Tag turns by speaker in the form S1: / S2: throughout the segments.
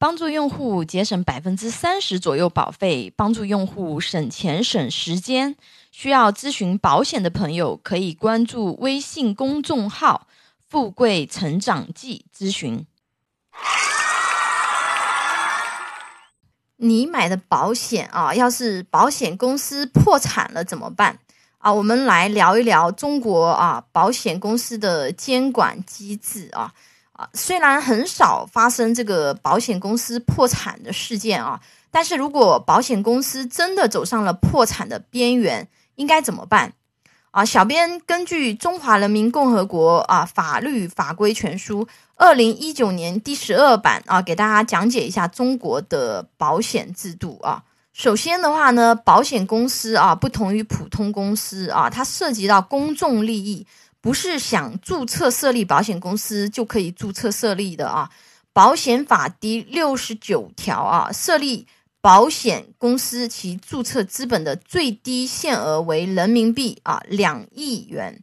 S1: 帮助用户节省百分之三十左右保费，帮助用户省钱省时间。需要咨询保险的朋友，可以关注微信公众号“富贵成长记”咨询。
S2: 你买的保险啊，要是保险公司破产了怎么办啊？我们来聊一聊中国啊保险公司的监管机制啊。啊，虽然很少发生这个保险公司破产的事件啊，但是如果保险公司真的走上了破产的边缘，应该怎么办？啊，小编根据《中华人民共和国啊法律法规全书》二零一九年第十二版啊，给大家讲解一下中国的保险制度啊。首先的话呢，保险公司啊不同于普通公司啊，它涉及到公众利益。不是想注册设立保险公司就可以注册设立的啊！保险法第六十九条啊，设立保险公司其注册资本的最低限额为人民币啊两亿元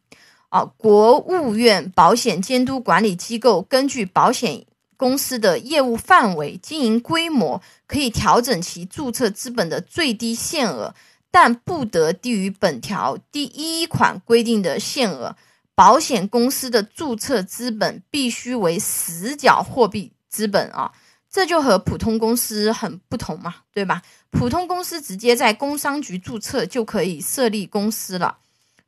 S2: 啊。国务院保险监督管理机构根据保险公司的业务范围、经营规模，可以调整其注册资本的最低限额，但不得低于本条第一款规定的限额。保险公司的注册资本必须为实缴货币资本啊，这就和普通公司很不同嘛，对吧？普通公司直接在工商局注册就可以设立公司了，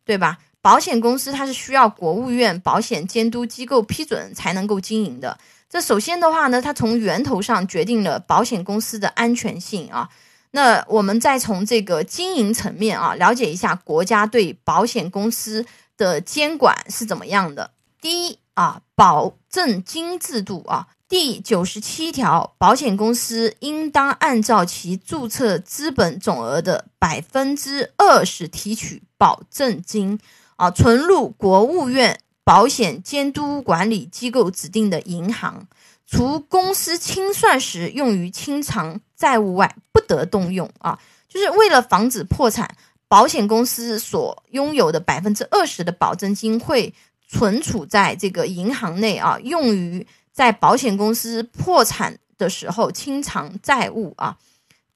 S2: 对吧？保险公司它是需要国务院保险监督机构批准才能够经营的。这首先的话呢，它从源头上决定了保险公司的安全性啊。那我们再从这个经营层面啊，了解一下国家对保险公司。的监管是怎么样的？第一啊，保证金制度啊，第九十七条，保险公司应当按照其注册资本总额的百分之二十提取保证金啊，存入国务院保险监督管理机构指定的银行，除公司清算时用于清偿债务外，不得动用啊，就是为了防止破产。保险公司所拥有的百分之二十的保证金会存储在这个银行内啊，用于在保险公司破产的时候清偿债务啊。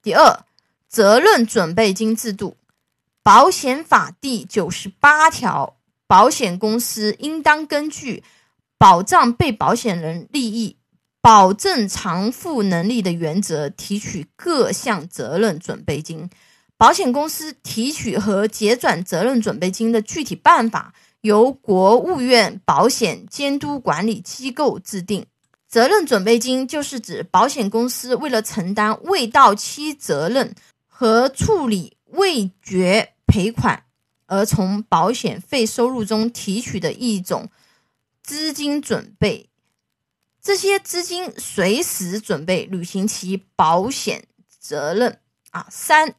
S2: 第二，责任准备金制度，保险法第九十八条，保险公司应当根据保障被保险人利益、保证偿付能力的原则提取各项责任准备金。保险公司提取和结转责任准备金的具体办法由国务院保险监督管理机构制定。责任准备金就是指保险公司为了承担未到期责任和处理未决赔款而从保险费收入中提取的一种资金准备。这些资金随时准备履行其保险责任啊。三。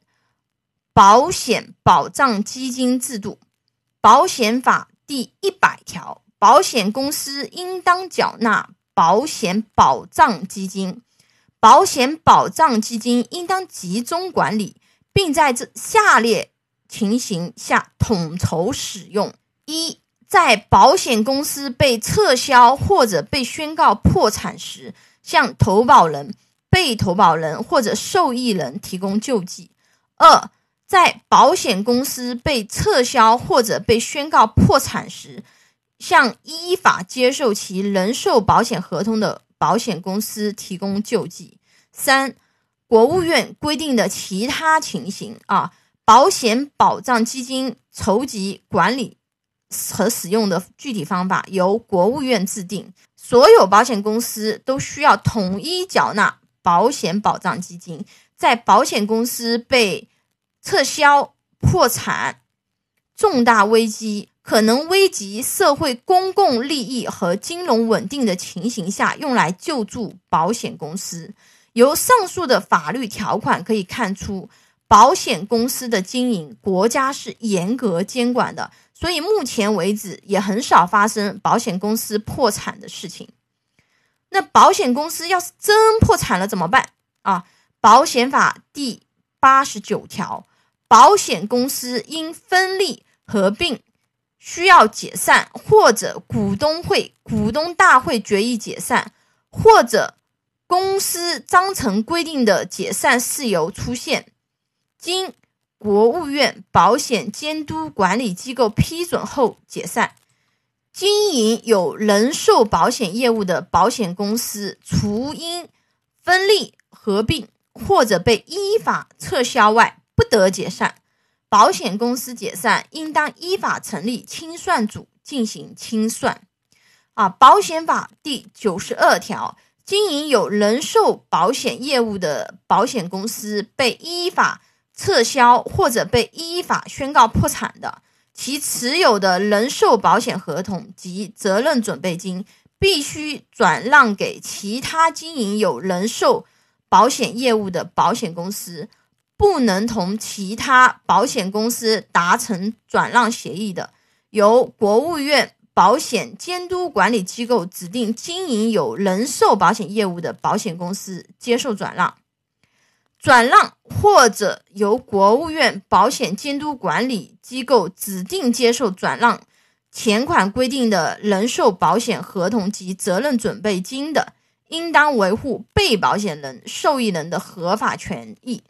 S2: 保险保障基金制度，保险法第一百条，保险公司应当缴纳保险保障基金，保险保障基金应当集中管理，并在这下列情形下统筹使用：一，在保险公司被撤销或者被宣告破产时，向投保人、被投保人或者受益人提供救济；二，在保险公司被撤销或者被宣告破产时，向依法接受其人寿保险合同的保险公司提供救济。三、国务院规定的其他情形啊，保险保障基金筹集、管理和使用的具体方法由国务院制定。所有保险公司都需要统一缴纳保险保障基金。在保险公司被撤销、破产、重大危机可能危及社会公共利益和金融稳定的情形下，用来救助保险公司。由上述的法律条款可以看出，保险公司的经营国家是严格监管的，所以目前为止也很少发生保险公司破产的事情。那保险公司要是真破产了怎么办啊？保险法第八十九条。保险公司因分立、合并需要解散，或者股东会、股东大会决议解散，或者公司章程规定的解散事由出现，经国务院保险监督管理机构批准后解散。经营有人寿保险业务的保险公司，除因分立、合并或者被依法撤销外，不得解散。保险公司解散，应当依法成立清算组进行清算。啊，保险法第九十二条，经营有人寿保险业务的保险公司被依法撤销或者被依法宣告破产的，其持有的人寿保险合同及责任准备金必须转让给其他经营有人寿保险业务的保险公司，不能同其他保险公司达成转让协议的，由国务院。保险监督管理机构指定经营有人寿保险业务的保险公司接受转让，转让或者由国务院保险监督管理机构指定接受转让前款规定的人寿保险合同及责任准备金的，应当维护被保险人、受益人的合法权益。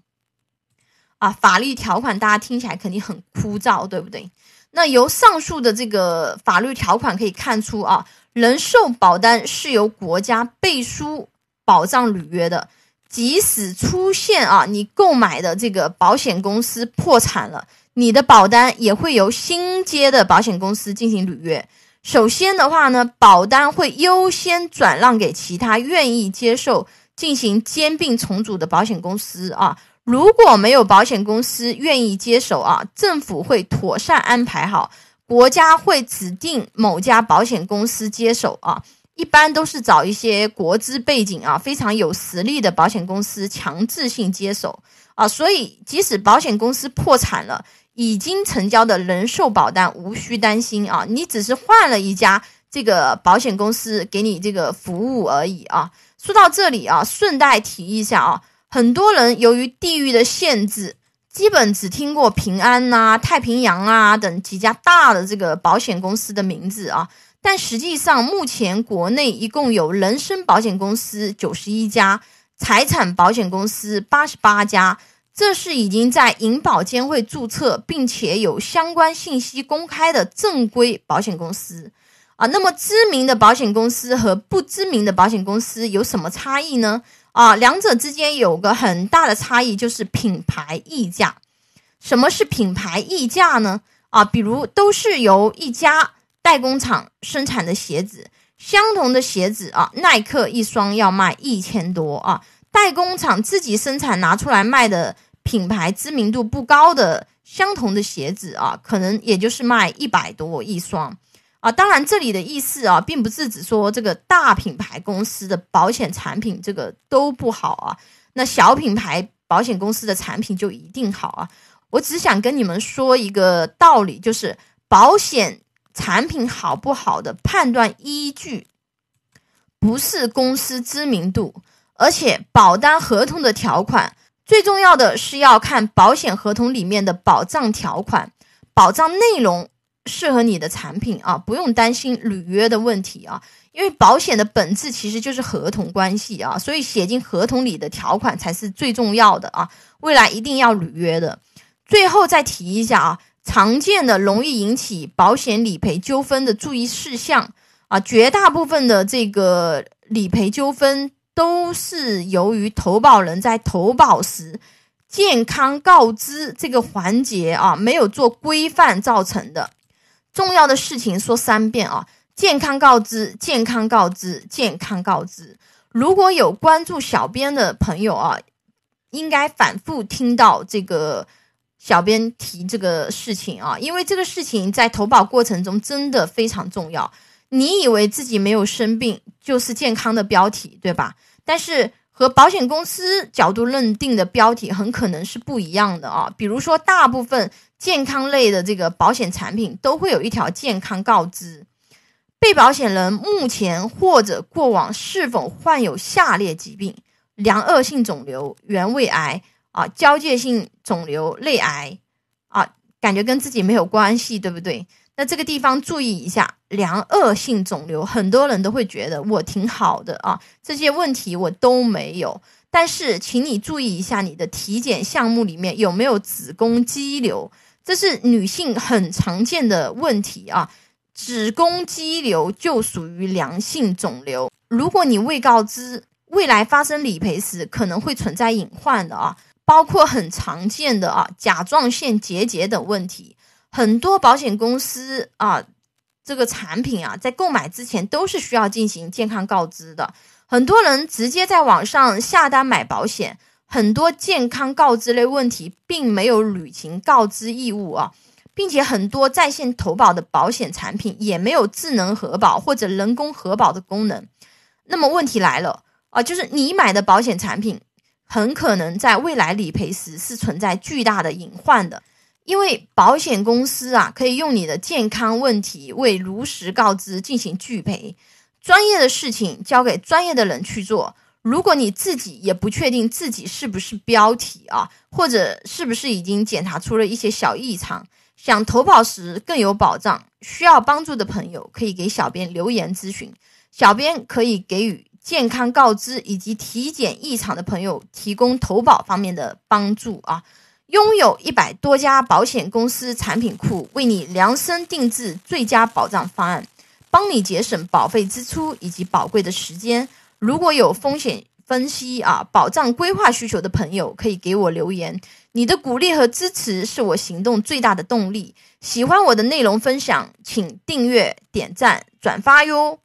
S2: 啊，法律条款大家听起来肯定很枯燥，对不对？那由上述的这个法律条款可以看出啊，人寿保单是由国家背书保障履约的，即使出现啊，你购买的这个保险公司破产了，你的保单也会由新接的保险公司进行履约。首先的话呢，保单会优先转让给其他愿意接受进行兼并重组的保险公司啊。如果没有保险公司愿意接手啊，政府会妥善安排好，国家会指定某家保险公司接手啊，一般都是找一些国资背景啊非常有实力的保险公司强制性接手啊，所以即使保险公司破产了，已经成交的人寿保单无需担心啊，你只是换了一家这个保险公司给你这个服务而已啊。说到这里啊，顺带提一下啊。很多人由于地域的限制，基本只听过平安呐、太平洋啊等几家大的这个保险公司的名字啊。但实际上，目前国内一共有人身保险公司九十一家，财产保险公司八十八家，这是已经在银保监会注册并且有相关信息公开的正规保险公司啊。那么，知名的保险公司和不知名的保险公司有什么差异呢？啊，两者之间有个很大的差异，就是品牌溢价。什么是品牌溢价呢？啊，比如都是由一家代工厂生产的鞋子，相同的鞋子啊，耐克一双要卖一千多啊，代工厂自己生产拿出来卖的品牌知名度不高的相同的鞋子啊，可能也就是卖一百多一双。啊，当然，这里的意思啊，并不是指说这个大品牌公司的保险产品这个都不好啊，那小品牌保险公司的产品就一定好啊。我只想跟你们说一个道理，就是保险产品好不好的判断依据，不是公司知名度，而且保单合同的条款，最重要的是要看保险合同里面的保障条款、保障内容。适合你的产品啊，不用担心履约的问题啊，因为保险的本质其实就是合同关系啊，所以写进合同里的条款才是最重要的啊，未来一定要履约的。最后再提一下啊，常见的容易引起保险理赔纠纷的注意事项啊，绝大部分的这个理赔纠纷都是由于投保人在投保时健康告知这个环节啊没有做规范造成的。重要的事情说三遍啊！健康告知，健康告知，健康告知。如果有关注小编的朋友啊，应该反复听到这个小编提这个事情啊，因为这个事情在投保过程中真的非常重要。你以为自己没有生病就是健康的标题，对吧？但是和保险公司角度认定的标题很可能是不一样的啊。比如说，大部分。健康类的这个保险产品都会有一条健康告知，被保险人目前或者过往是否患有下列疾病：良恶性肿瘤、原位癌啊、交界性肿瘤、类癌啊，感觉跟自己没有关系，对不对？那这个地方注意一下，良恶性肿瘤，很多人都会觉得我挺好的啊，这些问题我都没有。但是，请你注意一下你的体检项目里面有没有子宫肌瘤，这是女性很常见的问题啊。子宫肌瘤就属于良性肿瘤，如果你未告知，未来发生理赔时可能会存在隐患的啊，包括很常见的啊甲状腺结节等问题。很多保险公司啊，这个产品啊，在购买之前都是需要进行健康告知的。很多人直接在网上下单买保险，很多健康告知类问题并没有履行告知义务啊，并且很多在线投保的保险产品也没有智能核保或者人工核保的功能。那么问题来了啊，就是你买的保险产品很可能在未来理赔时是存在巨大的隐患的。因为保险公司啊，可以用你的健康问题为如实告知进行拒赔，专业的事情交给专业的人去做。如果你自己也不确定自己是不是标题啊，或者是不是已经检查出了一些小异常，想投保时更有保障，需要帮助的朋友可以给小编留言咨询，小编可以给予健康告知以及体检异常的朋友提供投保方面的帮助啊。拥有一百多家保险公司产品库，为你量身定制最佳保障方案，帮你节省保费支出以及宝贵的时间。如果有风险分析啊、保障规划需求的朋友，可以给我留言。你的鼓励和支持是我行动最大的动力。喜欢我的内容分享，请订阅、点赞、转发哟。